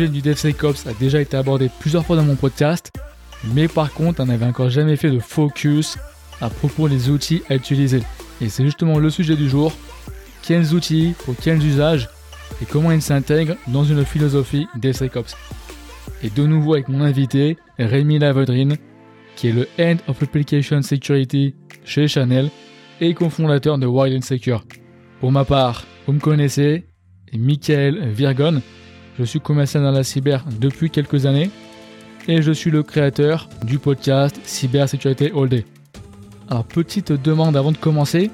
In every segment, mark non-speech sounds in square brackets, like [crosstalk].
sujet du DevSecOps a déjà été abordé plusieurs fois dans mon podcast, mais par contre, on n'avait encore jamais fait de focus à propos des outils à utiliser. Et c'est justement le sujet du jour. Quels outils, pour quels usages, et comment ils s'intègrent dans une philosophie DevSecOps. Et de nouveau avec mon invité, Rémi Lavedrine, qui est le Head of Application Security chez Chanel et cofondateur de Wild Secure. Pour ma part, vous me connaissez, Michael Virgon. Je suis commercial dans la cyber depuis quelques années et je suis le créateur du podcast Cybersécurité All Day. Alors petite demande avant de commencer,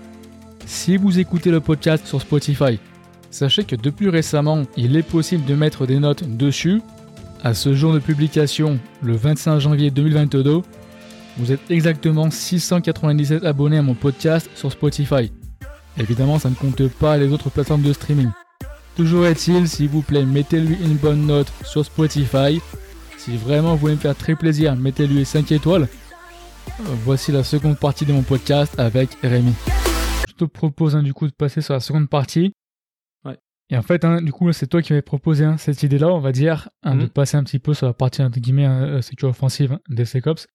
si vous écoutez le podcast sur Spotify, sachez que depuis récemment, il est possible de mettre des notes dessus. À ce jour de publication, le 25 janvier 2022, vous êtes exactement 697 abonnés à mon podcast sur Spotify. Évidemment, ça ne compte pas les autres plateformes de streaming. Toujours est-il, s'il vous plaît, mettez-lui une bonne note sur Spotify. Si vraiment vous voulez me faire très plaisir, mettez-lui 5 étoiles. Voici la seconde partie de mon podcast avec Rémi. Je te propose hein, du coup de passer sur la seconde partie. Ouais. Et en fait, hein, du coup, c'est toi qui m'avais proposé hein, cette idée-là, on va dire, de Mhm. passer un petit peu sur la partie entre guillemets euh, sécurité offensive des SecOps.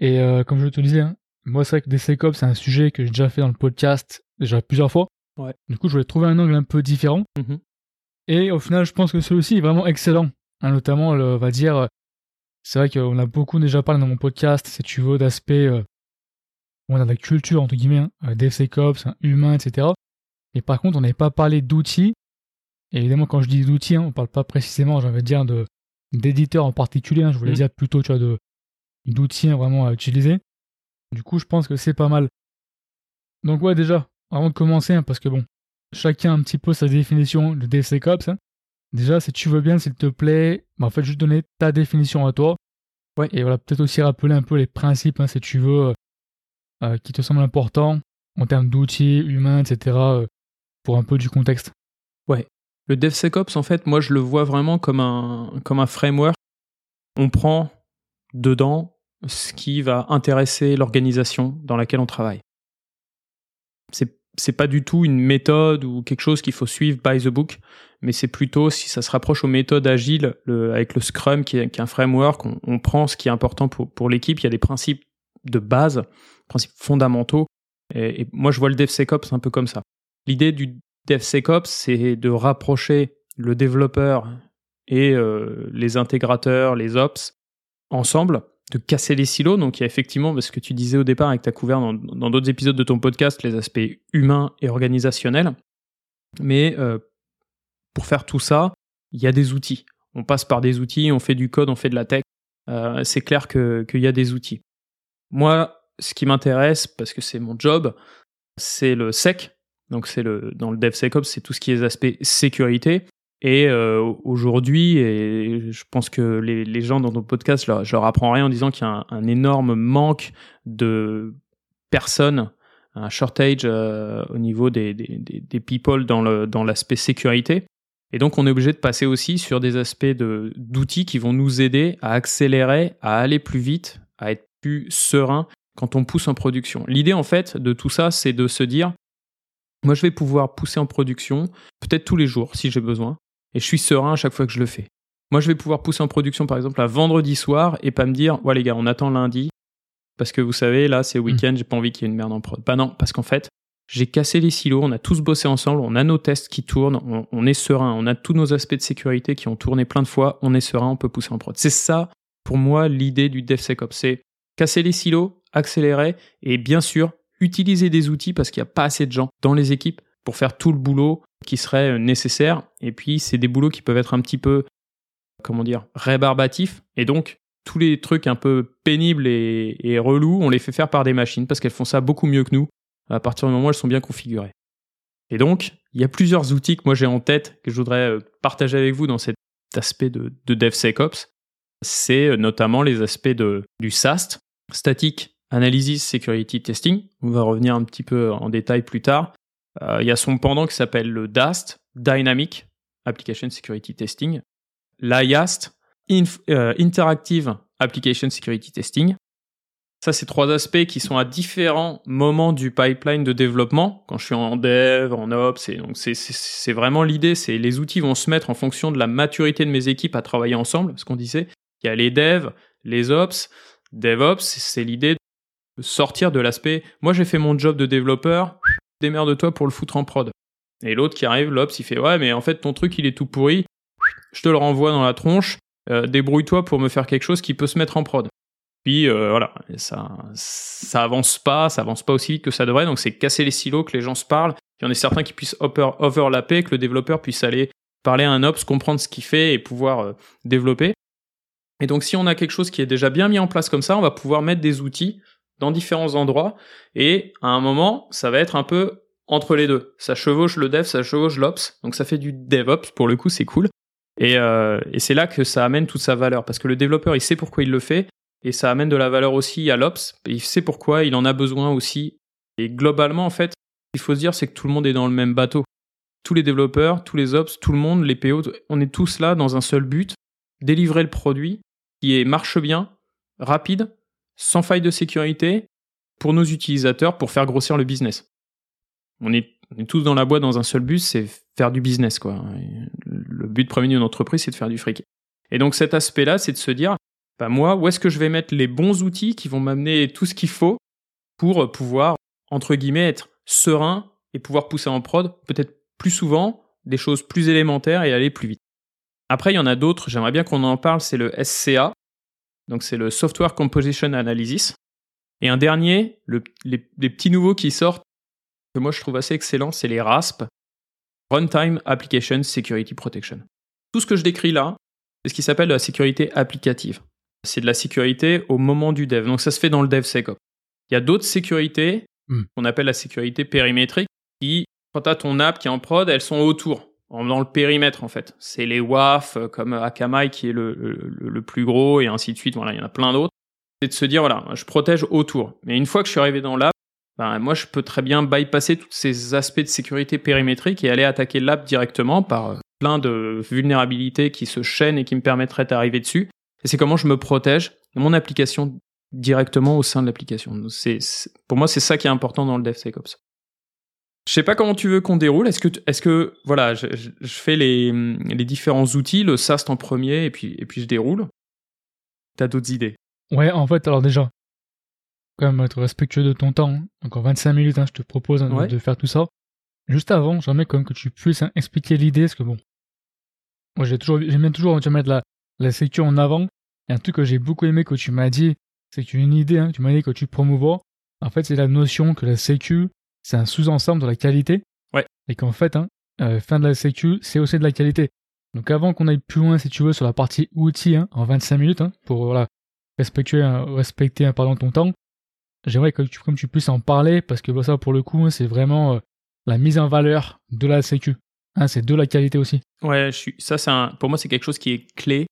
Et euh, comme je te disais, moi c'est vrai que des SecOps c'est un sujet que j'ai déjà fait dans le podcast déjà plusieurs fois. Ouais. Du coup, je voulais trouver un angle un peu différent. Mhm. Et au final, je pense que celui-ci est vraiment excellent. Hein, notamment, le- on va dire, euh, c'est vrai qu'on a beaucoup déjà parlé dans mon podcast, si tu veux, d'aspects, euh, on a la culture, entre guillemets, hein, euh, DevSecOps, hein, humain, etc. Et par contre, on n'avait pas parlé d'outils. Et évidemment, quand je dis d'outils, hein, on parle pas précisément, j'avais dire, de, d'éditeurs en particulier. hein, je voulais Mhm. dire plutôt, tu vois, de, d'outils vraiment à utiliser. Du coup, je pense que c'est pas mal. Donc ouais, déjà, avant de commencer, hein, parce que bon, chacun a un petit peu sa définition de DevSecOps. hein. Déjà, si tu veux bien, s'il te plaît, bah, en fait, juste donner ta définition à toi. Ouais. Et voilà, peut-être aussi rappeler un peu les principes, hein, si tu veux, euh, euh, qui te semblent importants en termes d'outils, humains, etc., euh, pour un peu du contexte. Le DevSecOps, en fait, moi, je le vois vraiment comme un, comme un framework. On prend dedans ce qui va intéresser l'organisation dans laquelle on travaille. C'est, c'est pas du tout une méthode ou quelque chose qu'il faut suivre by the book, mais c'est plutôt, si ça se rapproche aux méthodes agiles, le- avec le Scrum, qui est, un framework, on, on prend ce qui est important pour, pour l'équipe. Il y a des principes de base, principes fondamentaux. Et, et moi, je vois le DevSecOps un peu comme ça. L'idée du DevSecOps, c'est de rapprocher le développeur et euh, les intégrateurs, les ops, ensemble, de casser les silos. Donc il y a effectivement, parce que tu disais au départ et que tu as couvert dans d'autres épisodes de ton podcast, les aspects humains et organisationnels. Mais euh, pour faire tout ça, il y a des outils. On passe par des outils, on fait du code, on fait de la tech. Euh, c'est clair que- qu'il y a des outils. Moi, ce qui m'intéresse, parce que c'est mon job, c'est le sec. Donc c'est le dans le DevSecOps, c'est tout ce qui est les aspects sécurité. Et euh, aujourd'hui, et je pense que les, gens dans nos podcasts, je leur, leur apprends rien en disant qu'il y a un, énorme manque de personnes, un shortage euh, au niveau des, people dans l'aspect sécurité. Et donc on est obligé de passer aussi sur des aspects d'outils qui vont nous aider à accélérer, à aller plus vite, à être plus serein quand on pousse en production. L'idée en fait de tout ça, c'est de se dire moi, je vais pouvoir pousser en production, peut-être tous les jours si j'ai besoin, et je suis serein à chaque fois que je le fais. Moi, je vais pouvoir pousser en production, par exemple, à vendredi soir et pas me dire, ouais, les gars, on attend lundi, parce que vous savez, là, c'est week-end, j'ai pas envie qu'il y ait une merde en prod. Bah non, parce qu'en fait, j'ai cassé les silos, on a tous bossé ensemble, on a nos tests qui tournent, on, on est serein, on a tous nos aspects de sécurité qui ont tourné plein de fois, on est serein, on peut pousser en prod. C'est ça, pour moi, l'idée du DevSecOps. C'est casser les silos, accélérer, et bien sûr, utiliser des outils parce qu'il n'y a pas assez de gens dans les équipes pour faire tout le boulot qui serait euh, nécessaire. Et puis, c'est des boulots qui peuvent être un petit peu, comment dire, rébarbatifs. Et donc, tous les trucs un peu pénibles et, relous, on les fait faire par des machines parce qu'elles font ça beaucoup mieux que nous à partir du moment où elles sont bien configurées. Et donc, il y a plusieurs outils que moi j'ai en tête que je voudrais euh, partager avec vous dans cet aspect de, de DevSecOps. C'est euh, notamment les aspects de, du SAST, Static Analysis Security Testing. On va revenir un petit peu en détail plus tard. Euh, il y a son pendant qui s'appelle le DAST, Dynamic Application Security Testing. L'IAST, euh, Interactive Application Security Testing. Ça, c'est trois aspects qui sont à différents moments du pipeline de développement. Quand je suis en dev, en ops, donc c'est vraiment l'idée, c'est les outils vont se mettre en fonction de la maturité de mes équipes à travailler ensemble. Ce qu'on disait, il y a les devs, les ops, DevOps, c'est l'idée de sortir de l'aspect. Moi, j'ai fait mon job de développeur, démerde-toi pour le foutre en prod. Et l'autre qui arrive, l'ops, il fait ouais, mais en fait ton truc il est tout pourri, je te le renvoie dans la tronche. Euh, débrouille-toi pour me faire quelque chose qui peut se mettre en prod. Puis euh, voilà, ça, ça avance pas, ça avance pas aussi vite que ça devrait. Donc c'est casser les silos, que les gens se parlent. Il y en a certains qui puissent overlapper, que le développeur puisse aller parler à un ops, comprendre ce qu'il fait et pouvoir euh, développer. Et donc si on a quelque chose qui est déjà bien mis en place comme ça, on va pouvoir mettre des outils dans différents endroits. Et à un moment, ça va être un peu entre les deux. Ça chevauche le dev, ça chevauche l'ops. Donc ça fait du DevOps, pour le coup, c'est cool. Et, euh, c'est là que ça amène toute sa valeur. Parce que le développeur, il sait pourquoi il le fait et ça amène de la valeur aussi à l'Ops. Il sait pourquoi, il en a besoin aussi. Et globalement, en fait, qu'il faut se dire, c'est que tout le monde est dans le même bateau. Tous les développeurs, tous les Ops, tout le monde, les PO, on est tous là dans un seul but, délivrer le produit qui est, marche bien, rapide, sans faille de sécurité, pour nos utilisateurs, pour faire grossir le business. On est, tous dans la boîte dans un seul but, c'est faire du business, quoi. le but premier d'une entreprise, c'est de faire du fric. Et donc cet aspect-là, c'est de se dire, bah, moi, où est-ce que je vais mettre les bons outils qui vont m'amener tout ce qu'il faut pour pouvoir, entre guillemets, être serein et pouvoir pousser en prod peut-être plus souvent des choses plus élémentaires et aller plus vite. Après, il y en a d'autres, j'aimerais bien qu'on en parle, c'est le SCA, donc c'est le Software Composition Analysis. Et un dernier, les, petits nouveaux qui sortent, que moi je trouve assez excellent, c'est les RASP, Runtime Application Security Protection. Tout ce que je décris là, c'est ce qui s'appelle la sécurité applicative c'est de la sécurité au moment du dev. Donc ça se fait dans le DevSecOps. Il y a d'autres sécurités hmm. qu'on appelle la sécurité périmétrique qui, quand tu as ton app qui est en prod, elles sont autour, dans le périmètre en fait. C'est les WAF euh, comme Akamai qui est le, le, plus gros et ainsi de suite. Voilà, il y en a plein d'autres. C'est de se dire, voilà, je protège autour. Mais une fois que je suis arrivé dans l'app, ben, moi je peux très bien bypasser tous ces aspects de sécurité périmétrique et aller attaquer l'app directement par euh, plein de vulnérabilités qui se chaînent et qui me permettraient d'arriver dessus et c'est comment je me protège mon application directement au sein de l'application. C'est, pour moi, c'est ça qui est important dans le DevSecOps. Je sais pas comment tu veux qu'on déroule. Est-ce que, est-ce que, voilà, je, fais les, les, différents outils, le SAST en premier, et puis, et puis je déroule. T'as d'autres idées? Ouais, en fait, alors déjà, quand même être respectueux de ton temps. Hein. Encore 25 minutes, hein, je te propose hein, de faire tout ça. Juste avant, j'aimerais quand même que tu puisses expliquer l'idée, parce que bon, moi j'ai toujours, j'aime toujours tu mettre la, la sécu en avant. Et un truc que j'ai beaucoup aimé que tu m'as dit, c'est que tu as une idée, hein, tu m'as dit que tu promouvois. En fait, c'est la notion que la sécu, c'est un sous-ensemble de la qualité. Ouais. Et qu'en fait, hein, euh, fin de la sécu, c'est aussi de la qualité. Donc avant qu'on aille plus loin, si tu veux, sur la partie outils, hein, en 25 minutes, hein, pour voilà, respecter, respecter pardon, ton temps, j'aimerais que tu, comme tu puisses en parler, parce que ça, pour le coup, c'est vraiment euh, la mise en valeur de la sécu. c'est de la qualité aussi. Ouais, je suis, ça, c'est pour moi, c'est quelque chose qui est clé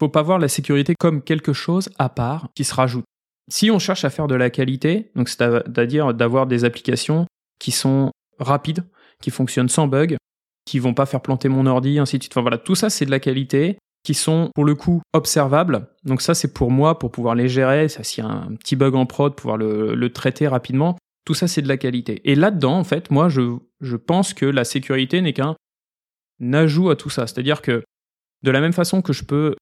faut pas voir la sécurité comme quelque chose à part qui se rajoute. Si on cherche à faire de la qualité, donc c'est-à-dire d'avoir des applications qui sont rapides, qui fonctionnent sans bug, qui vont pas faire planter mon ordi, ainsi de suite. Voilà, tout ça c'est de la qualité, qui sont pour le coup observables. Donc ça c'est pour moi pour pouvoir les gérer. S'il y a un petit bug en prod, pouvoir le, traiter rapidement. Tout ça c'est de la qualité. Et là-dedans en fait, moi je, pense que la sécurité n'est qu'un ajout à tout ça. C'est-à-dire que de la même façon que je peux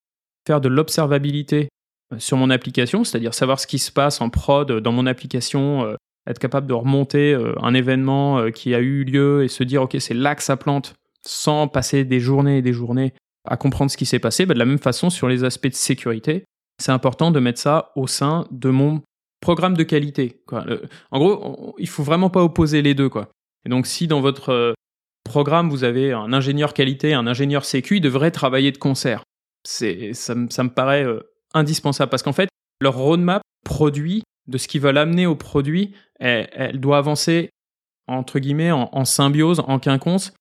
faire de l'observabilité euh, sur mon application, c'est-à-dire savoir ce qui se passe en prod dans mon application, euh, être capable de remonter euh, un événement qui a eu lieu et se dire ok c'est là que ça plante, sans passer des journées et des journées à comprendre ce qui s'est passé. Bah, de la même façon sur les aspects de sécurité, c'est important de mettre ça au sein de mon programme de qualité. En gros, il faut vraiment pas opposer les deux. Quoi. Et donc si dans votre programme vous avez un ingénieur qualité, un ingénieur sécu, ils devraient travailler de concert c'est ça, me paraît euh, indispensable parce qu'en fait leur roadmap produit de ce qu'ils veulent amener au produit, elle, doit avancer entre guillemets en, symbiose, en quinconce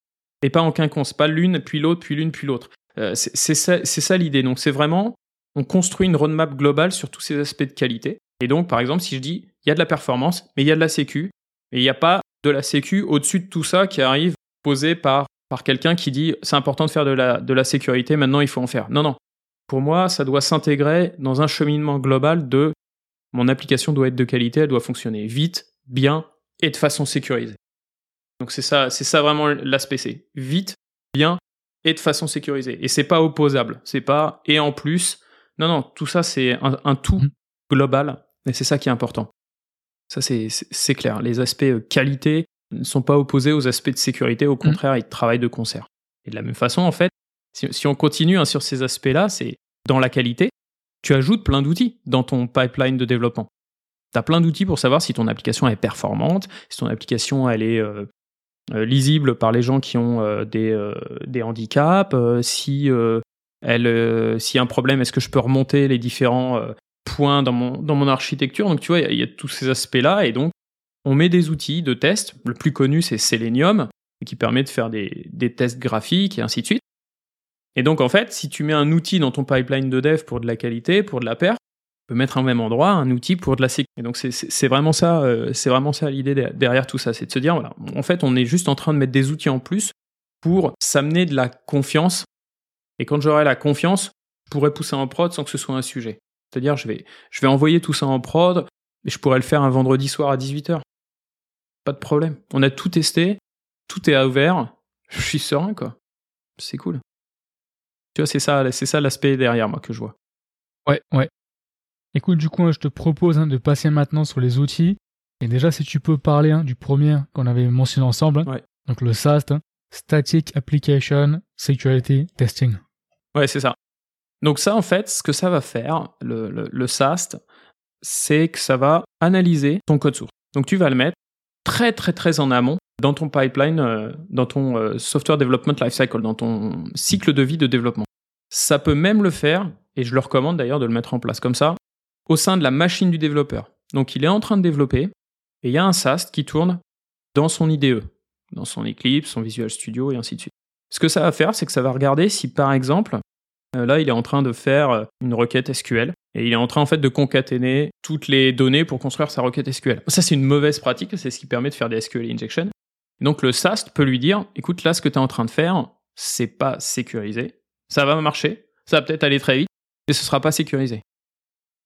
et pas en quinconce, pas l'une puis l'autre puis l'une puis l'autre. Euh, c'est ça, l'idée. Donc c'est vraiment on construit une roadmap globale sur tous ces aspects de qualité. Et donc par exemple si je dis il y a de la performance mais il y a de la sécu et il n'y a pas de la sécu au-dessus de tout ça qui arrive posé par par quelqu'un qui dit c'est important de faire de la, de la sécurité, maintenant il faut en faire. Non, non. Pour moi, ça doit s'intégrer dans un cheminement global de mon application doit être de qualité, elle doit fonctionner vite, bien et de façon sécurisée. Donc c'est ça, c'est ça vraiment l'aspect C. Vite, bien et de façon sécurisée. Et c'est pas opposable. C'est pas et en plus. Non, non, tout ça c'est un, tout mmh. global et c'est ça qui est important. Ça c'est clair. Les aspects euh, qualité ne sont pas opposés aux aspects de sécurité. Au mmh. contraire, ils travaillent de concert. Et de la même façon, en fait, si, on continue hein, sur ces aspects-là, c'est dans la qualité, tu ajoutes plein d'outils dans ton pipeline de développement. Tu as plein d'outils pour savoir si ton application est performante, si ton application elle est euh, euh, lisible par les gens qui ont euh, des, handicaps, si elle, s'il y a un problème, est-ce que je peux remonter les différents points dans mon, architecture? Donc tu vois, il y, a tous ces aspects-là et donc on met des outils de test. Le plus connu c'est Selenium qui permet de faire des, tests graphiques et ainsi de suite. Et donc, en fait, si tu mets un outil dans ton pipeline de dev pour de la qualité, pour de la paire, tu peux mettre au même endroit un outil pour de la sécurité. Donc, c'est vraiment ça, euh, c'est vraiment ça l'idée derrière tout ça. C'est de se dire, en fait, on est juste en train de mettre des outils en plus pour s'amener de la confiance. Et quand j'aurai la confiance, je pourrai pousser en prod sans que ce soit un sujet. C'est-à-dire, je vais, je vais envoyer tout ça en prod, et je pourrais le faire un vendredi soir à 18h. Pas de problème. On a tout testé, tout est à ouvert, [laughs] je suis serein, quoi. C'est cool. Tu vois, c'est ça, c'est ça l'aspect derrière moi que je vois. Ouais, ouais. Écoute, du coup, je te propose hein, de passer maintenant sur les outils. Et déjà, si tu peux parler hein, du premier qu'on avait mentionné ensemble, hein. donc le SAST, Static Application Security Testing. Ouais, c'est ça. Donc ça, en fait, ce que ça va faire, le, le SAST, c'est que ça va analyser ton code source. Donc tu vas le mettre très très très en amont dans ton pipeline, euh, dans ton euh, software development lifecycle, dans ton cycle de vie de développement. Ça peut même le faire, et je le recommande d'ailleurs de le mettre en place comme ça, au sein de la machine du développeur. Donc il est en train de développer, et il y a un SAST qui tourne dans son IDE, dans son Eclipse, son Visual Studio, et ainsi de suite. Ce que ça va faire, c'est que ça va regarder si par exemple, euh, là il est en train de faire une requête SQL, et il est en train en fait de concaténer toutes les données pour construire sa requête SQL. Ça c'est une mauvaise pratique, c'est ce qui permet de faire des SQL injection donc le SAST peut lui dire, écoute, là, ce que tu es en train de faire, c'est pas sécurisé. Ça va marcher, ça va peut-être aller très vite, mais ce sera pas sécurisé.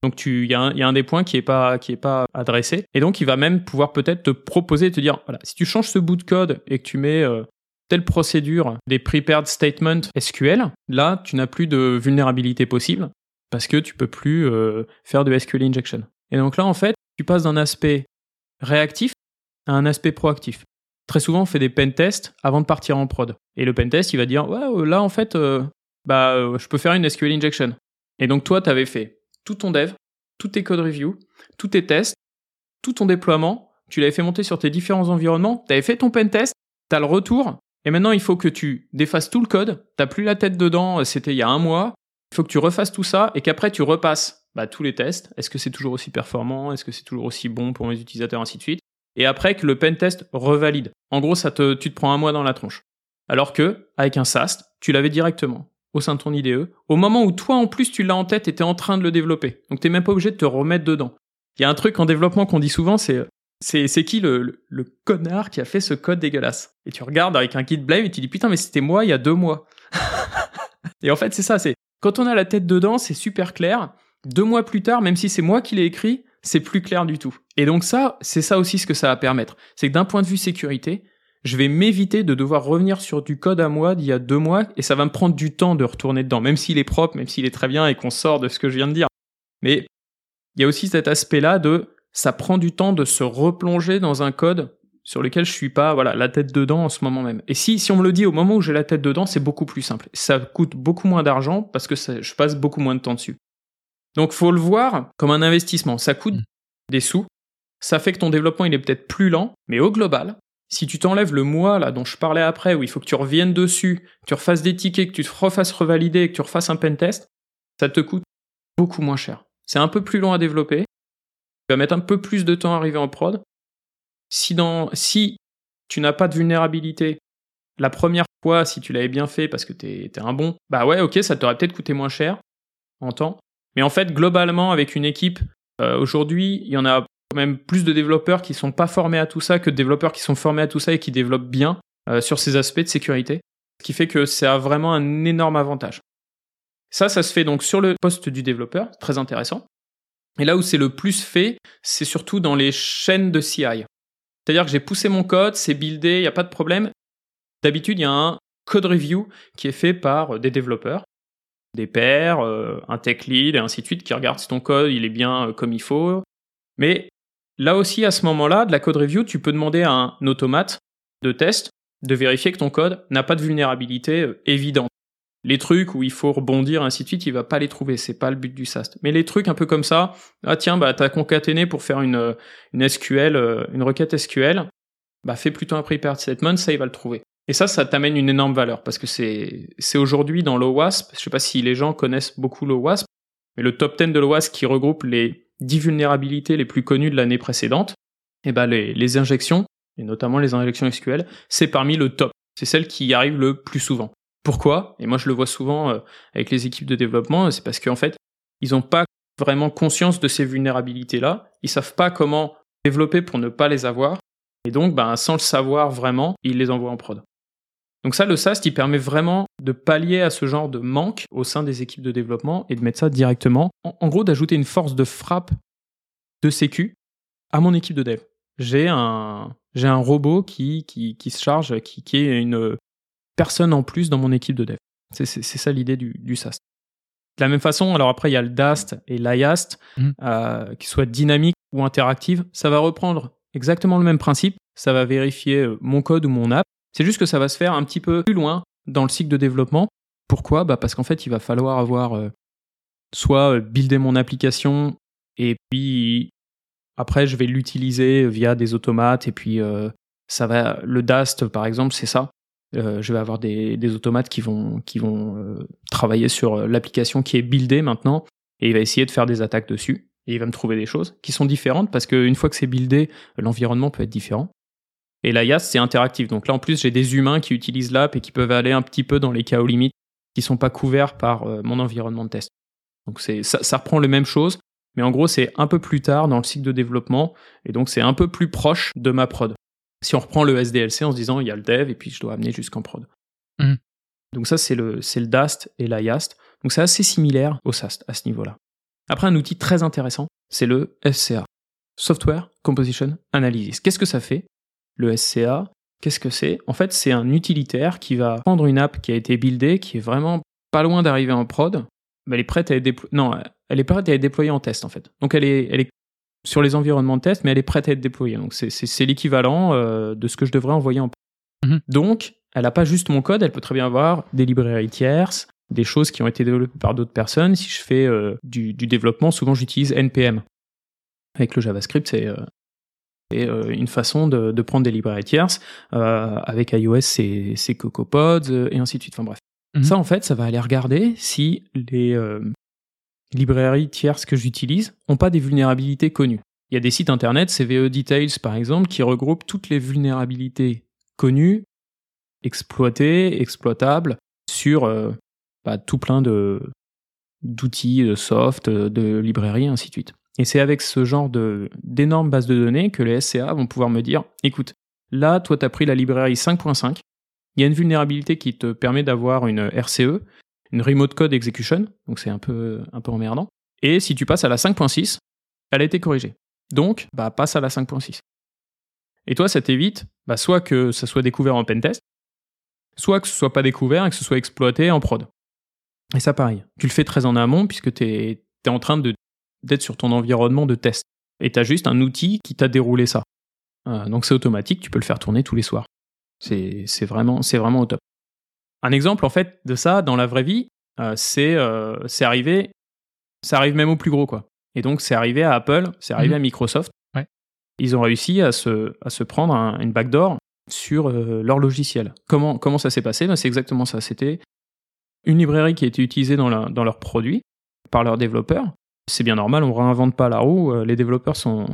Donc il y, a un des points qui est pas adressé, et donc il va même pouvoir peut-être te proposer, te dire, voilà, si tu changes ce bout de code et que tu mets euh, telle procédure des prepared statements SQL, là, tu n'as plus de vulnérabilité possible parce que tu peux plus euh, faire de SQL injection. Et donc là, en fait, tu passes d'un aspect réactif à un aspect proactif très souvent on fait des pen tests avant de partir en prod. Et le pen test, il va dire euh, là en fait, bah, je peux faire une SQL injection. Et donc toi, tu avais fait tout ton dev, tous tes code review, tous tes tests, tout ton déploiement, tu l'avais fait monter sur tes différents environnements, tu avais fait ton pen test, tu as le retour, et maintenant il faut que tu défasses tout le code, t'as plus la tête dedans, c'était il y a un mois, il faut que tu refasses tout ça et qu'après tu repasses bah, tous les tests. Est-ce que c'est toujours aussi performant? Est-ce que c'est toujours aussi bon pour mes utilisateurs, ainsi de suite. Et après que le pen test revalide. En gros, ça te, tu te prends un mois dans la tronche. Alors que, avec un SAST, tu l'avais directement au sein de ton IDE, au moment où toi en plus tu l'as en tête et t'es en train de le développer. Donc t'es même pas obligé de te remettre dedans. Il y a un truc en développement qu'on dit souvent, c'est c'est, qui le, le, connard qui a fait ce code dégueulasse? Et tu regardes avec un kit blame et tu dis putain mais c'était moi il y a deux mois. [laughs] et en fait c'est ça, c'est quand on a la tête dedans, c'est super clair. Deux mois plus tard, même si c'est moi qui l'ai écrit, c'est plus clair du tout. Et donc ça, c'est ça aussi ce que ça va permettre. C'est que d'un point de vue sécurité, je vais m'éviter de devoir revenir sur du code à moi d'il y a deux mois et ça va me prendre du temps de retourner dedans, même s'il est propre, même s'il est très bien et qu'on sort de ce que je viens de dire. Mais il y a aussi cet aspect-là de ça prend du temps de se replonger dans un code sur lequel je suis pas voilà la tête dedans en ce moment même. Et si si on me le dit au moment où j'ai la tête dedans, c'est beaucoup plus simple. Ça coûte beaucoup moins d'argent parce que je passe beaucoup moins de temps dessus. Donc faut le voir comme un investissement. Ça coûte mm. des sous. Ça fait que ton développement il est peut-être plus lent, mais au global, si tu t'enlèves le mois là dont je parlais après, où il faut que tu reviennes dessus, que tu refasses des tickets, que tu te refasses revalider, que tu refasses un pen test, ça te coûte beaucoup moins cher. C'est un peu plus long à développer. Tu vas mettre un peu plus de temps à arriver en prod. Si dans, si tu n'as pas de vulnérabilité, la première fois, si tu l'avais bien fait parce que t'es, es un bon, bah ouais, ok, ça t'aurait peut-être coûté moins cher en temps. Mais en fait, globalement, avec une équipe, euh, aujourd'hui, il y en a même plus de développeurs qui sont pas formés à tout ça que de développeurs qui sont formés à tout ça et qui développent bien euh, sur ces aspects de sécurité. Ce qui fait que ça a vraiment un énorme avantage. Ça, ça se fait donc sur le poste du développeur, très intéressant. Et là où c'est le plus fait, c'est surtout dans les chaînes de CI. C'est-à-dire que j'ai poussé mon code, c'est buildé, il n'y a pas de problème. D'habitude, il y a un code review qui est fait par des développeurs, des pairs, euh, un tech lead et ainsi de suite qui regarde si ton code il est bien euh, comme il faut. Mais là aussi, à ce moment-là, de la code review, tu peux demander à un automate de test de vérifier que ton code n'a pas de vulnérabilité euh, évidente. Les trucs où il faut rebondir, ainsi de suite, il va pas les trouver. C'est pas le but du SAST. Mais les trucs un peu comme ça, ah tiens, bah t'as concaténé pour faire une, une SQL, une requête SQL, bah fais plutôt un prepare statement, ça il va le trouver. Et ça, ça t'amène une énorme valeur parce que c'est, c'est aujourd'hui dans l'OWASP, je sais pas si les gens connaissent beaucoup l'OWASP, mais le top 10 de l'OWASP qui regroupe les 10 vulnérabilités les plus connues de l'année précédente, et eh ben les, injections, et notamment les injections SQL, c'est parmi le top. C'est celle qui arrive le plus souvent. Pourquoi? Et moi je le vois souvent euh, avec les équipes de développement, c'est parce qu'en fait, ils n'ont pas vraiment conscience de ces vulnérabilités-là, ils savent pas comment développer pour ne pas les avoir, et donc ben, sans le savoir vraiment, ils les envoient en prod. Donc ça, le SAST, il permet vraiment de pallier à ce genre de manque au sein des équipes de développement et de mettre ça directement. En, gros, d'ajouter une force de frappe de sécu à mon équipe de dev. J'ai un, j'ai un robot qui, qui, qui se charge, qui, qui est une personne en plus dans mon équipe de dev. C'est, ça l'idée du, du SAST. De la même façon, alors après, il y a le DAST et l'IAST, mmh. euh, qui soient dynamiques ou interactives. Ça va reprendre exactement le même principe. Ça va vérifier euh, mon code ou mon app c'est juste que ça va se faire un petit peu plus loin dans le cycle de développement. Pourquoi? Bah Parce qu'en fait, il va falloir avoir euh, soit euh, builder mon application et puis après, je vais l'utiliser via des automates et puis euh, ça va. Le Dast, par exemple, c'est ça. je vais avoir des, automates qui vont, qui vont travailler sur l'application qui est buildée maintenant et il va essayer de faire des attaques dessus et il va me trouver des choses qui sont différentes parce qu'une fois que c'est buildé, l'environnement peut être différent. Et l'IaaS, c'est interactif. Donc là, en plus, j'ai des humains qui utilisent l'app et qui peuvent aller un petit peu dans les cas aux limites qui sont pas couverts par euh, mon environnement de test. Donc c'est ça, ça, reprend les mêmes choses, mais en gros, c'est un peu plus tard dans le cycle de développement et donc c'est un peu plus proche de ma prod. Si on reprend le SDLC en se disant il y a le dev et puis je dois amener jusqu'en prod. Mmh. Donc ça, c'est le, c'est le DAST et l'IAST. Donc c'est assez similaire au SAST à ce niveau-là. Après, un outil très intéressant, c'est le FCA. Software Composition Analysis. Qu'est-ce que ça fait? Le SCA, qu'est-ce que c'est? En fait, c'est un utilitaire qui va prendre une app qui a été buildée, qui est vraiment pas loin d'arriver en prod, mais elle est prête à être déployée. Non, elle est prête à être déployée en test en fait. Donc elle est, elle est sur les environnements de test, mais elle est prête à être déployée. Donc c'est l'équivalent euh, de ce que je devrais envoyer en. prod. Donc elle n'a pas juste mon code, elle peut très bien avoir des librairies tierces, des choses qui ont été développées par d'autres personnes. Si je fais euh, du, du, développement, souvent j'utilise NPM. Avec le JavaScript, c'est euh, c'est euh, une façon de, prendre des librairies tierces. Euh, avec iOS, c'est, CocoaPods euh, et ainsi de suite. Enfin bref. Mhm. Ça, en fait, ça va aller regarder si les librairies tierces que j'utilise ont pas des vulnérabilités connues. Il y a des sites internet, CVE Details par exemple, qui regroupent toutes les vulnérabilités connues, exploitées, exploitables sur bah, tout plein de d'outils, de soft, de librairies, ainsi de suite. Et c'est avec ce genre d'énormes bases de données que les SCA vont pouvoir me dire, écoute, là, toi, tu as pris la librairie 5.5, il y a une vulnérabilité qui te permet d'avoir une RCE, une Remote Code Execution, donc c'est un peu, un peu emmerdant. Et si tu passes à la 5.6, elle a été corrigée. Donc, bah, passe à la 5.6. Et toi, ça t'évite, bah, soit que ça soit découvert en pentest, soit que ce soit pas découvert et que ce soit exploité en prod. Et ça, pareil. Tu le fais très en amont puisque tu es en train de d'être sur ton environnement de test. Et tu as juste un outil qui t'a déroulé ça. Euh, donc c'est automatique, tu peux le faire tourner tous les soirs. C'est vraiment, vraiment au top. Un exemple en fait de ça dans la vraie vie, euh, euh, c'est arrivé, ça arrive même au plus gros quoi. Et donc c'est arrivé à Apple, c'est arrivé mhm. à Microsoft. Ils ont réussi à se, à se prendre une backdoor sur leur logiciel. Comment, comment ça s'est passé? Ben, C'est exactement ça. C'était une librairie qui a été utilisée dans, la, dans leurs produits par leurs développeurs c'est bien normal, on réinvente pas la roue. Euh, les développeurs sont,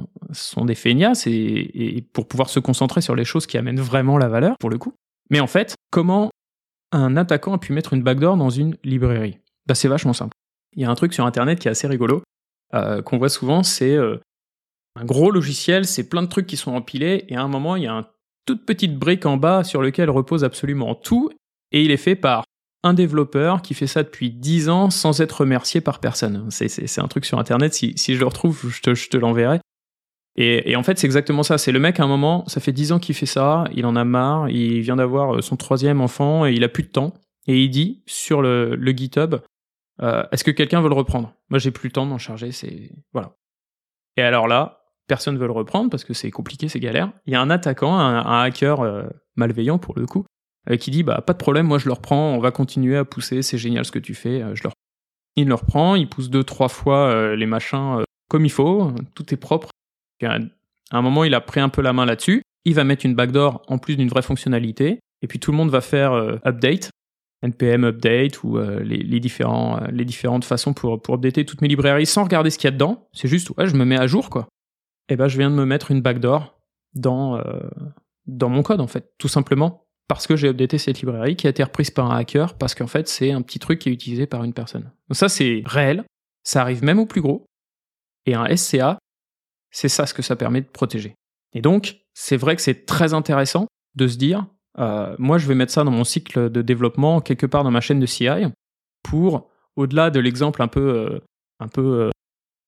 des feignasses et, pour pouvoir se concentrer sur les choses qui amènent vraiment la valeur, pour le coup. Mais en fait, comment un attaquant a pu mettre une backdoor dans une librairie? Bah, C'est vachement simple. Il y a un truc sur Internet qui est assez rigolo, euh, qu'on voit souvent, c'est euh, un gros logiciel, c'est plein de trucs qui sont empilés, et à un moment, il y a une toute petite brique en bas sur lequel repose absolument tout, et il est fait par un développeur qui fait ça depuis 10 ans sans être remercié par personne. C'est un truc sur Internet, si, je le retrouve, je te, l'enverrai. Et, en fait, c'est exactement ça. C'est le mec, à un moment, ça fait 10 ans qu'il fait ça, il en a marre, il vient d'avoir euh, son troisième enfant et il a plus de temps. Et il dit sur le, GitHub, euh, est-ce que quelqu'un veut le reprendre? Moi, j'ai plus le temps de m'en charger, c'est... Voilà. Et alors là, personne veut le reprendre parce que c'est compliqué, c'est galère. Il y a un attaquant, un, hacker euh, malveillant pour le coup, qui dit bah pas de problème, moi je le reprends, on va continuer à pousser, c'est génial ce que tu fais, euh, je le Il le reprend, il pousse deux trois fois euh, les machins comme il faut, tout est propre. À un moment, il a pris un peu la main là-dessus. Il va mettre une backdoor en plus d'une vraie fonctionnalité, et puis tout le monde va faire update, npm update ou les, les, différents, les différentes façons pour, pour updater toutes mes librairies sans regarder ce qu'il y a dedans. C'est juste, ouais, je me mets à jour, quoi. Et ben, je viens de me mettre une backdoor dans, dans mon code, en fait, tout simplement parce que j'ai updaté cette librairie qui a été reprise par un hacker parce qu'en fait c'est un petit truc qui est utilisé par une personne. Donc ça c'est réel, ça arrive même au plus gros. Et un SCA, c'est ça ce que ça permet de protéger. Et donc c'est vrai que c'est très intéressant de se dire, euh, moi je vais mettre ça dans mon cycle de développement quelque part dans ma chaîne de CI pour, au-delà de l'exemple un peu, euh, euh,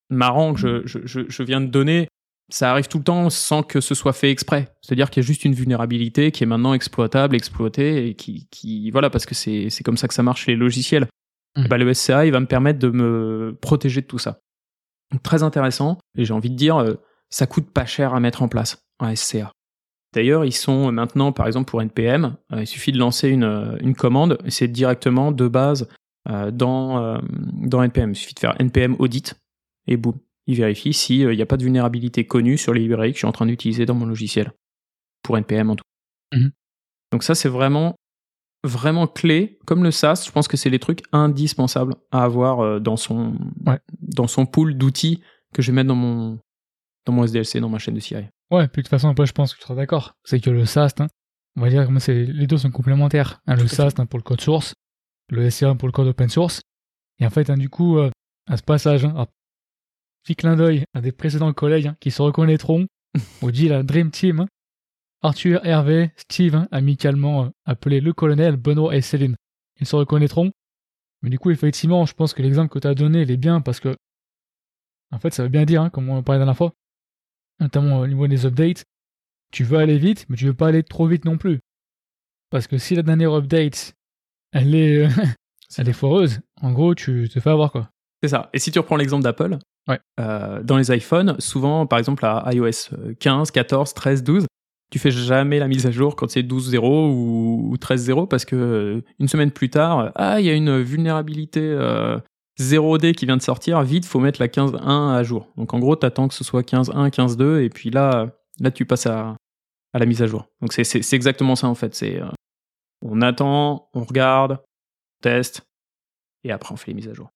marrant que je viens de donner, ça arrive tout le temps sans que ce soit fait exprès. C'est-à-dire qu'il y a juste une vulnérabilité qui est maintenant exploitable, exploitée, et qui, qui voilà, parce que c'est, c'est comme ça que ça marche les logiciels. Mmh. bah, le SCA, il va me permettre de me protéger de tout ça. très intéressant, et j'ai envie de dire, euh, ça coûte pas cher à mettre en place, un SCA. D'ailleurs, ils sont maintenant, par exemple pour NPM, euh, il suffit de lancer une, euh, une commande, et c'est directement de base dans, dans NPM. Il suffit de faire NPM audit, et boum, il vérifie s'il n'y a pas de vulnérabilité connue sur les librairies que je suis en train d'utiliser dans mon logiciel, pour NPM en tout. Mmh. Donc ça, c'est vraiment, vraiment clé. Comme le SaaS, je pense que c'est les trucs indispensables à avoir euh, dans son, dans son pool d'outils que je vais mettre dans mon, dans mon SDLC, dans ma chaîne de CI. Ouais, puis de toute façon, après, je pense que tu seras d'accord. C'est que le SaaS, hein, on va dire que les deux sont complémentaires. Hein, le SaaS hein, pour le code source, le SCA pour le code open source. Et en fait, du coup, euh, à ce passage, Petit clin d'œil à des précédents collègues hein, qui se reconnaîtront. [laughs] On dit la Dream Team. Hein. Arthur, Hervé, Steve, hein, amicalement euh, appelé le colonel, Benoît et Céline. Ils se reconnaîtront. Mais du coup, effectivement, je pense que l'exemple que tu as donné, il est bien parce que, en fait, ça veut bien dire, comme on en parlait la dernière fois, notamment au niveau des updates, tu veux aller vite, mais tu veux pas aller trop vite non plus. Parce que si la dernière update, elle est, [laughs] elle est foireuse, en gros, tu te fais avoir quoi. C'est ça. Et si tu reprends l'exemple d'Apple, euh, dans les iPhones, souvent, par exemple, à iOS 15, 14, 13, 12, tu fais jamais la mise à jour quand c'est 12.0 ou, 13.0 parce que euh, une semaine plus tard, ah, il y a une vulnérabilité 0D euh, qui vient de sortir, vite, faut mettre la 15.1 à jour. Donc en gros, tu attends que ce soit 15.1, 15.2 et puis là, là, tu passes à, à la mise à jour. Donc c'est exactement ça en fait. C'est on attend, on regarde, on teste et après on fait les mises à jour.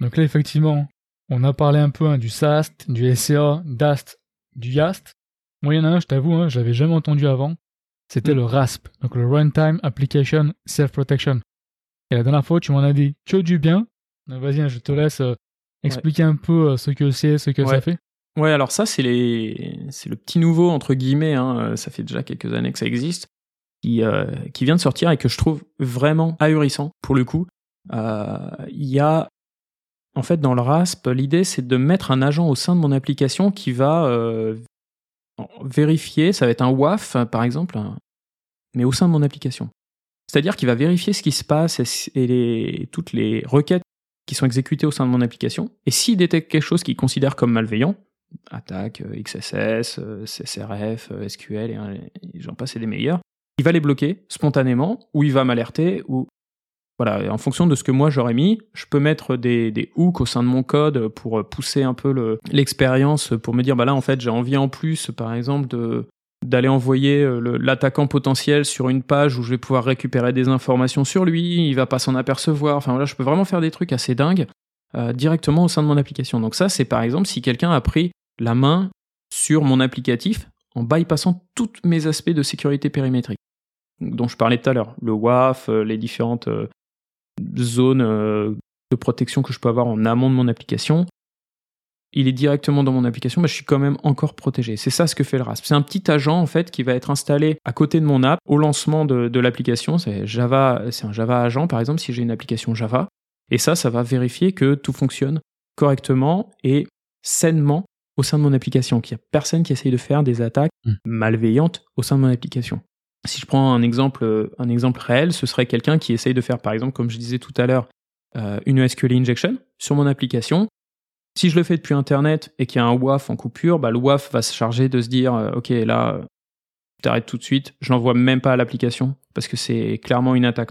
Donc là, effectivement, on a parlé un peu hein, du SAST, du SCA, DAST, du YAST. Moi, il y en a un, je t'avoue, hein, je l'avais jamais entendu avant. C'était mm. le RASP, donc le Runtime Application Self-Protection. Et la dernière fois, tu m'en as dit que du bien. Vas-y, hein, je te laisse euh, expliquer un peu euh, ce que c'est, ce que ça fait. Ouais, alors ça, c'est les... le petit nouveau, entre guillemets, hein, euh, ça fait déjà quelques années que ça existe, qui, qui vient de sortir et que je trouve vraiment ahurissant, pour le coup. Il y a en fait, dans le RASP, l'idée, c'est de mettre un agent au sein de mon application qui va euh, vérifier, ça va être un WAF, par exemple, mais au sein de mon application. C'est-à-dire qu'il va vérifier ce qui se passe et, toutes les requêtes qui sont exécutées au sein de mon application. Et s'il détecte quelque chose qu'il considère comme malveillant, attaque, XSS, CSRF, SQL, et, j'en passe et des meilleurs, il va les bloquer spontanément, ou il va m'alerter, ou voilà, en fonction de ce que moi j'aurais mis, je peux mettre des, des hooks au sein de mon code pour pousser un peu l'expérience, pour me dire, bah là en fait j'ai envie en plus, par exemple, de d'aller envoyer euh, l'attaquant potentiel sur une page où je vais pouvoir récupérer des informations sur lui, il va pas s'en apercevoir. Enfin voilà, je peux vraiment faire des trucs assez dingues euh, directement au sein de mon application. Donc ça, c'est par exemple si quelqu'un a pris la main sur mon applicatif en bypassant tous mes aspects de sécurité périmétrique dont je parlais tout à l'heure, le WAF, euh, les différentes zone euh, de protection que je peux avoir en amont de mon application. il est directement dans mon application, mais je suis quand même encore protégé. C'est ça ce que fait le RASP. C'est un petit agent en fait qui va être installé à côté de mon app au lancement de, de l'application. C'est Java, c'est un Java agent par exemple si j'ai une application Java. Et ça, ça va vérifier que tout fonctionne correctement et sainement au sein de mon application, qu'il n'y a personne qui essaye de faire des attaques Mm. malveillantes au sein de mon application. Si je prends un exemple, euh, un exemple réel, ce serait quelqu'un qui essaye de faire, par exemple, comme je disais tout à l'heure, euh, une SQL injection sur mon application. Si je le fais depuis Internet et qu'il y a un WAF en coupure, bah, le WAF va se charger de se dire, euh, OK, là, euh, t'arrêtes tout de suite, je l'envoie même pas à l'application parce que c'est clairement une attaque.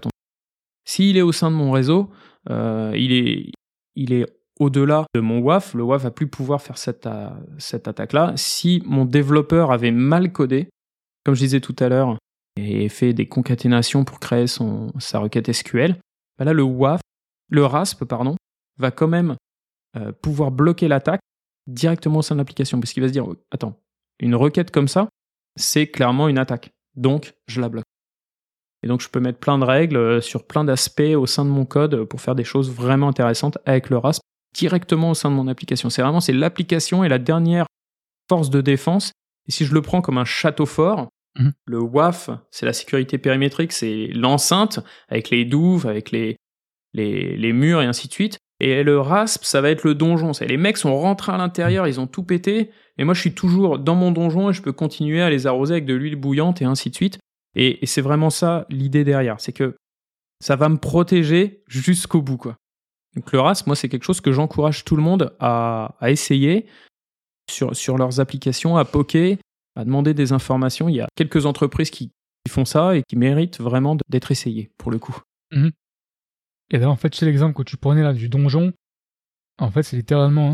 S'il est au sein de mon réseau, il est, il est au-delà de mon WAF, le WAF va plus pouvoir faire cette, cette attaque-là. Si mon développeur avait mal codé, comme je disais tout à l'heure, et fait des concaténations pour créer sa requête SQL, bah là, le WAF, le RASP, pardon, va quand même euh, pouvoir bloquer l'attaque directement au sein de l'application. Parce qu'il va se dire, attends, une requête comme ça, c'est clairement une attaque. Donc, je la bloque. Et donc, je peux mettre plein de règles euh, sur plein d'aspects au sein de mon code pour faire des choses vraiment intéressantes avec le RASP directement au sein de mon application. C'est vraiment, c'est l'application et la dernière force de défense. Et si je le prends comme un château fort, Mhm. le WAF, c'est la sécurité périmétrique, c'est l'enceinte avec les douves, avec les, murs et ainsi de suite. Et le RASP, ça va être le donjon. Les mecs sont rentrés à l'intérieur, ils ont tout pété. Et moi, je suis toujours dans mon donjon et je peux continuer à les arroser avec de l'huile bouillante et ainsi de suite. Et, c'est vraiment ça l'idée derrière. C'est que ça va me protéger jusqu'au bout. Donc le RASP, moi, c'est quelque chose que j'encourage tout le monde à, essayer sur leurs applications, à poker, à demander des informations. Il y a quelques entreprises qui, qui font ça et qui méritent vraiment d'être essayées, pour le coup. Et d'ailleurs, en fait, chez l'exemple que tu prenais là du donjon, en fait, c'est littéralement,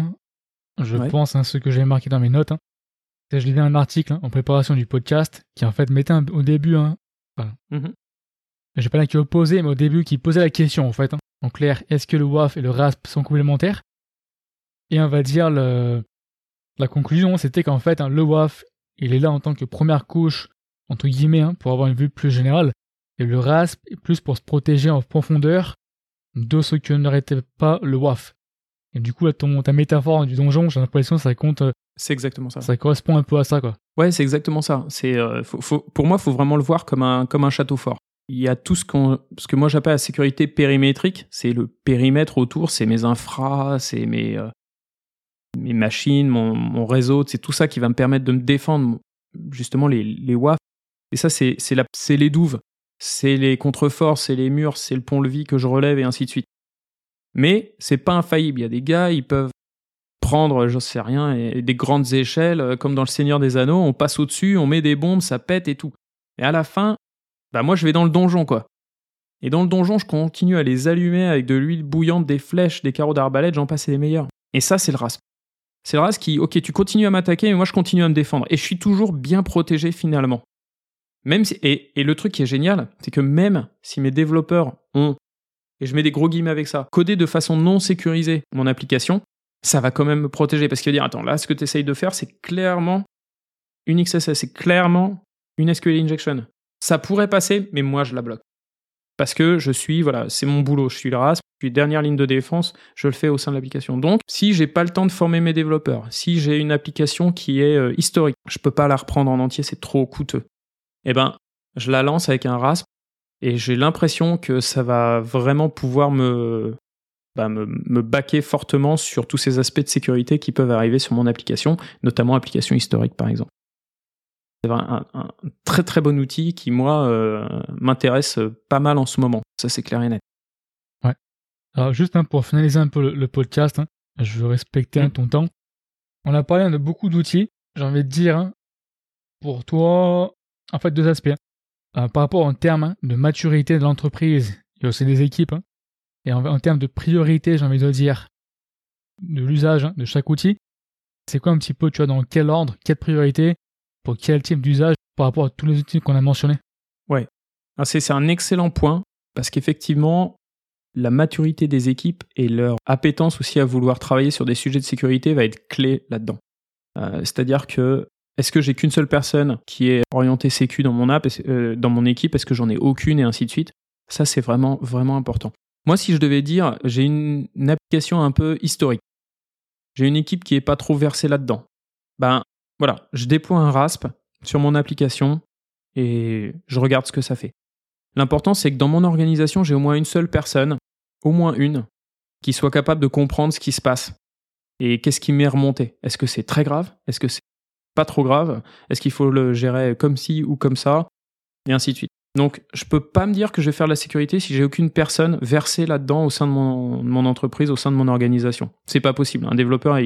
hein, je Ouais. pense, hein, ce que j'ai marqué dans mes notes. Hein, c'est je lisais un article hein, en préparation du podcast qui, en fait, mettait un- au début, hein, Mhm. j'ai pas là qui opposait, mais au début, qui posait la question, en fait. En clair, est-ce que le WAF et le RASP sont complémentaires? Et on va dire, le, la conclusion, c'était qu'en fait, le WAF, il est là en tant que première couche, entre guillemets, hein, pour avoir une vue plus générale, et le RASP est plus pour se protéger en profondeur de ce que n'aurait pas le WAF. Et du coup, là, ton, ta métaphore du donjon, j'ai l'impression que ça compte, euh, C'est exactement ça. ça correspond un peu à ça, quoi. Ouais, c'est exactement ça. C'est, euh, faut- faut- pour moi, il faut vraiment le voir comme un, comme un château fort. Il y a tout ce, qu'on, ce que moi j'appelle la sécurité périmétrique. C'est le périmètre autour, c'est mes infras, c'est mes, euh, mes machines, mon, réseau, c'est tout ça qui va me permettre de me défendre, justement, les, les WAF. Et ça, c'est, les douves, c'est les contreforts, c'est les murs, c'est le pont-levis que je relève et ainsi de suite. Mais c'est pas infaillible. Il y a des gars, ils peuvent prendre, j'en sais rien, des grandes échelles, euh, comme dans le Seigneur des Anneaux, on passe au-dessus, on met des bombes, ça pète et tout. Et à la fin, bah moi je vais dans le donjon quoi. Et dans le donjon, je continue à les allumer avec de l'huile bouillante, des flèches, des carreaux d'arbalète, j'en passe les meilleurs. Et ça, c'est le RASP. C'est le RASP qui, ok, tu continues à m'attaquer, mais moi je continue à me défendre. Et je suis toujours bien protégé finalement. Même et, et le truc qui est génial, c'est que même si mes développeurs ont, et je mets des gros guillemets avec ça, codé de façon non sécurisée mon application, ça va quand même me protéger. Parce qu'il va dire, attends, là, ce que tu essayes de faire, c'est clairement une XSS, c'est clairement une SQL injection. Ça pourrait passer, mais moi, je la bloque. Parce que je suis, voilà, c'est mon boulot, je suis le RASP, je suis dernière ligne de défense, je le fais au sein de l'application. Donc, si j'ai pas le temps de former mes développeurs, si j'ai une application qui est euh, historique, je peux pas la reprendre en entier, c'est trop coûteux. Eh ben, je la lance avec un RASP et j'ai l'impression que ça va vraiment pouvoir me, bah, me, me baquer fortement sur tous ces aspects de sécurité qui peuvent arriver sur mon application, notamment application historique par exemple. C'est un, un, très très bon outil qui, moi, euh, m'intéresse pas mal en ce moment. Ça, c'est clair et net. Alors juste hein, pour finaliser un peu le, le podcast, hein, je veux respecter hein, Mm. ton temps. On a parlé hein, de beaucoup d'outils. J'ai envie de dire, pour toi, en fait, deux aspects. Euh, par rapport en termes de maturité de l'entreprise et aussi des équipes, et en, en termes de priorité, j'ai envie de dire, de l'usage de chaque outil, c'est quoi un petit peu, tu vois, dans quel ordre, quelle priorité, pour quel type d'usage par rapport à tous les outils qu'on a mentionnés Ah, C'est un excellent point parce qu'effectivement, la maturité des équipes et leur appétence aussi à vouloir travailler sur des sujets de sécurité va être clé là-dedans. Euh, C'est-à-dire que est-ce que j'ai qu'une seule personne qui est orientée sécu dans mon app, euh, dans mon équipe, est-ce que j'en ai aucune et ainsi de suite? Ça, c'est vraiment vraiment important. Moi, si je devais dire, j'ai une, une application un peu historique. j'ai une équipe qui est pas trop versée là-dedans. Ben voilà, je déploie un RASP sur mon application et je regarde ce que ça fait. L'important, c'est que dans mon organisation, j'ai au moins une seule personne, au moins une, qui soit capable de comprendre ce qui se passe. Et qu'est-ce qui m'est remonté Est-ce que c'est très grave? Est-ce que c'est pas trop grave? Est-ce qu'il faut le gérer comme ci ou comme ça? Et ainsi de suite. Donc, je peux pas me dire que je vais faire de la sécurité si j'ai aucune personne versée là-dedans au sein de mon, entreprise, au sein de mon organisation. C'est pas possible. Un développeur,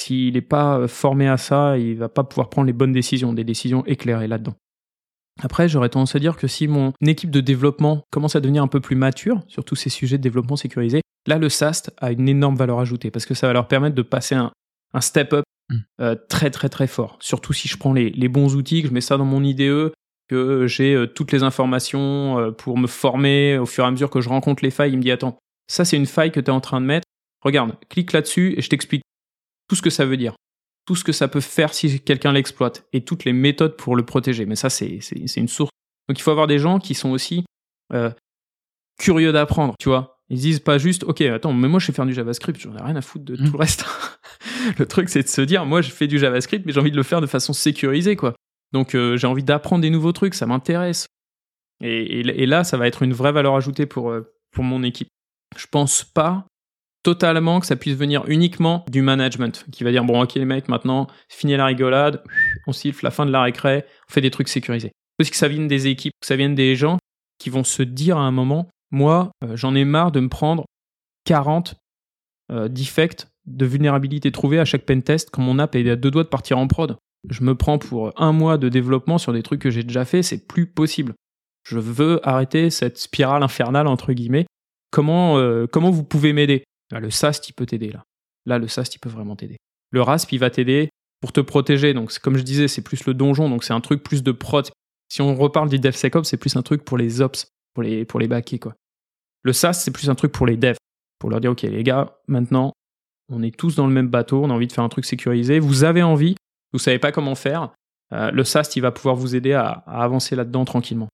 s'il n'est pas formé à ça, il va pas pouvoir prendre les bonnes décisions, des décisions éclairées là-dedans. Après, j'aurais tendance à dire que si mon équipe de développement commence à devenir un peu plus mature sur tous ces sujets de développement sécurisé, là, le SAST a une énorme valeur ajoutée parce que ça va leur permettre de passer un, step-up mm. euh, très, très, très fort. Surtout si je prends les, bons outils, que je mets ça dans mon IDE, que j'ai euh, toutes les informations euh, pour me former au fur et à mesure que je rencontre les failles. Il me dit Attends, ça, c'est une faille que tu es en train de mettre. Regarde, clique là-dessus et je t'explique tout ce que ça veut dire tout ce que ça peut faire si quelqu'un l'exploite et toutes les méthodes pour le protéger. Mais ça, c'est une source. Donc il faut avoir des gens qui sont aussi euh, curieux d'apprendre, tu vois. Ils disent pas juste, ok, attends, mais moi je sais faire du JavaScript, j'en ai rien à foutre de tout le mmh. reste. [laughs] le truc, c'est de se dire, moi je fais du JavaScript, mais j'ai envie de le faire de façon sécurisée, quoi. Donc euh, j'ai envie d'apprendre des nouveaux trucs, ça m'intéresse. Et, et, là, ça va être une vraie valeur ajoutée pour, euh, pour mon équipe. Je pense pas totalement que ça puisse venir uniquement du management qui va dire bon ok les mecs maintenant fini la rigolade on siffle la fin de la récré on fait des trucs sécurisés. Parce que ça vienne des équipes que ça vienne des gens qui vont se dire à un moment moi euh, j'en ai marre de me prendre 40 euh, defects de vulnérabilité trouvée à chaque pentest quand mon app est à deux doigts de partir en prod. Je me prends pour un mois de développement sur des trucs que j'ai déjà fait c'est plus possible. Je veux arrêter cette spirale infernale entre guillemets. Comment euh, comment vous pouvez m'aider? Le SAST, il peut t'aider là. Là, le SAST, il peut vraiment t'aider. Le RASP, il va t'aider pour te protéger. Donc, comme je disais, c'est plus le donjon, donc c'est un truc plus de prod. Si on reparle du DevSecOps, c'est plus un truc pour les ops, pour les, pour les. Le SAST, c'est plus un truc pour les devs, pour leur dire, OK, les gars, maintenant, on est tous dans le même bateau, on a envie de faire un truc sécurisé, vous avez envie, vous savez pas comment faire, euh, le SAST, il va pouvoir vous aider à, avancer là-dedans tranquillement.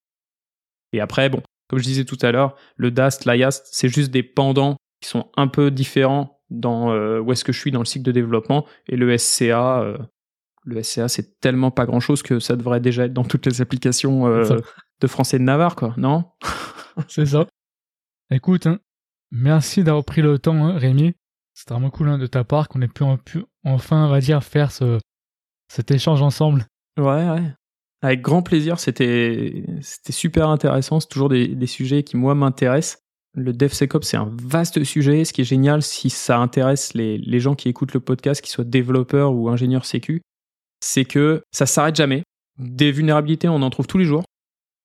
Et après, bon, comme je disais tout à l'heure, le DAST, l'IAST, c'est juste des pendants qui sont un peu différents dans euh, où est-ce que je suis dans le cycle de développement. Et le SCA euh, le SCA c'est tellement pas grand chose que ça devrait déjà être dans toutes les applications euh, de français de Navarre quoi non? [laughs] C'est ça. Écoute hein, merci d'avoir pris le temps hein, Rémi. C'est vraiment cool hein, de ta part qu'on ait pu, enfin on va dire faire ce cet échange ensemble. Ouais ouais. Avec grand plaisir c'était c'était super intéressant. C'est toujours des, des sujets qui moi m'intéressent le DevSecOps, c'est un vaste sujet. Ce qui est génial, si ça intéresse les, gens qui écoutent le podcast, qu'ils soient développeurs ou ingénieurs sécu, c'est que ça s'arrête jamais. Des vulnérabilités, on en trouve tous les jours.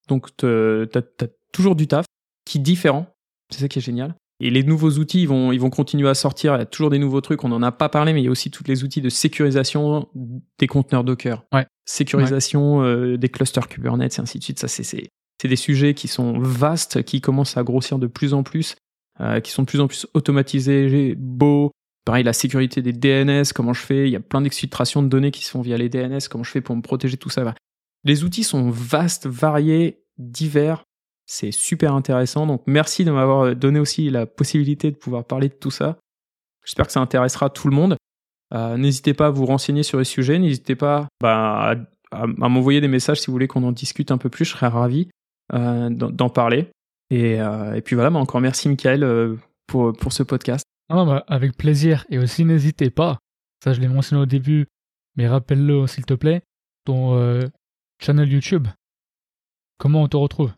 Donc, tu as, toujours du taf qui est différent. C'est ça qui est génial. Et les nouveaux outils, ils vont, ils vont continuer à sortir. Il y a toujours des nouveaux trucs. On n'en a pas parlé, mais il y a aussi tous les outils de sécurisation des conteneurs Docker. Ouais. Sécurisation euh, des clusters Kubernetes et ainsi de suite. Ça, c'est c'est des sujets qui sont vastes, qui commencent à grossir de plus en plus, euh, qui sont de plus en plus automatisés, beaux. Pareil, la sécurité des DNS, comment je fais? Il y a plein d'exfiltrations de données qui se font via les DNS, comment je fais pour me protéger tout ça Les outils sont vastes, variés, divers. C'est super intéressant. Donc merci de m'avoir donné aussi la possibilité de pouvoir parler de tout ça. J'espère que ça intéressera tout le monde. Euh, n'hésitez pas à vous renseigner sur les sujets. N'hésitez pas bah, à m'envoyer des messages si vous voulez qu'on en discute un peu plus. Je serais ravi. Euh, d'en parler. Euh, et, puis voilà, mais encore merci Michael euh, pour, pour ce podcast. Ah, bah, avec plaisir. Et aussi, n'hésitez pas, ça je l'ai mentionné au début, mais rappelle-le s'il te plaît, ton channel YouTube. Comment on te retrouve?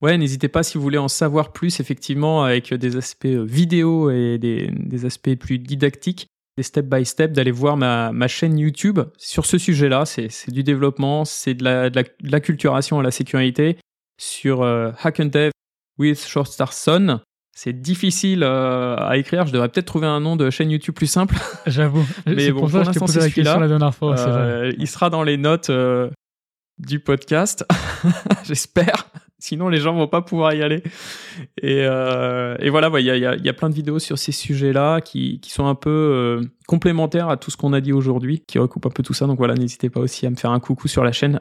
Ouais, n'hésitez pas si vous voulez en savoir plus, effectivement, avec des aspects vidéo et des, des, aspects plus didactiques, des step by step, d'aller voir ma, ma, chaîne YouTube sur ce sujet-là. C'est du développement, c'est de la, de, la, de l'acculturation à la sécurité sur euh, Hack and Dev with Short Star Son. C'est difficile euh, à écrire. Je devrais peut-être trouver un nom de chaîne YouTube plus simple. [laughs] J'avoue. [laughs] Mais bon, pour, ça, je posé la question la dernière fois. Euh, il sera dans les notes du podcast. [laughs] J'espère. Sinon, les gens vont pas pouvoir y aller. Et, et voilà, il y, a, y, a, plein de vidéos sur ces sujets-là qui, qui, sont un peu complémentaires à tout ce qu'on a dit aujourd'hui, qui recoupent un peu tout ça. Donc voilà, n'hésitez pas aussi à me faire un coucou sur la chaîne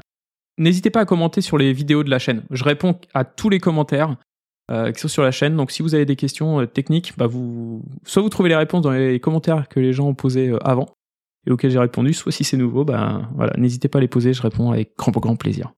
N'hésitez pas à commenter sur les vidéos de la chaîne. Je réponds à tous les commentaires. euh, qui sont sur la chaîne. Donc si vous avez des questions euh, techniques, bah vous, soit vous trouvez les réponses dans les commentaires que les gens ont posés euh, avant et auxquels j'ai répondu, soit si c'est nouveau, bah voilà, n'hésitez pas à les poser, je réponds avec grand grand plaisir.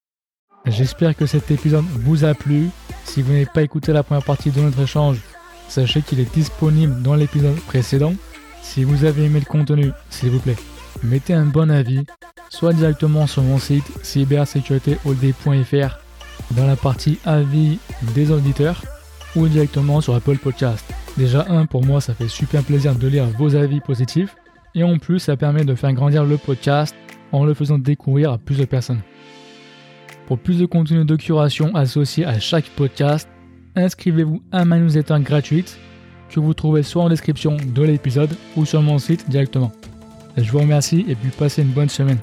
J'espère que cet épisode vous a plu. Si vous n'avez pas écouté la première partie de notre échange, sachez qu'il est disponible dans l'épisode précédent. Si vous avez aimé le contenu, s'il vous plaît, mettez un bon avis, soit directement sur mon site cybersécuritéhold.fr dans la partie avis des auditeurs ou directement sur Apple Podcast. Déjà un pour moi ça fait super plaisir de lire vos avis positifs et en plus ça permet de faire grandir le podcast en le faisant découvrir à plus de personnes. Pour plus de contenu de curation associé à chaque podcast, inscrivez-vous à ma newsletter gratuite que vous trouvez soit en description de l'épisode ou sur mon site directement. Je vous remercie et puis passez une bonne semaine.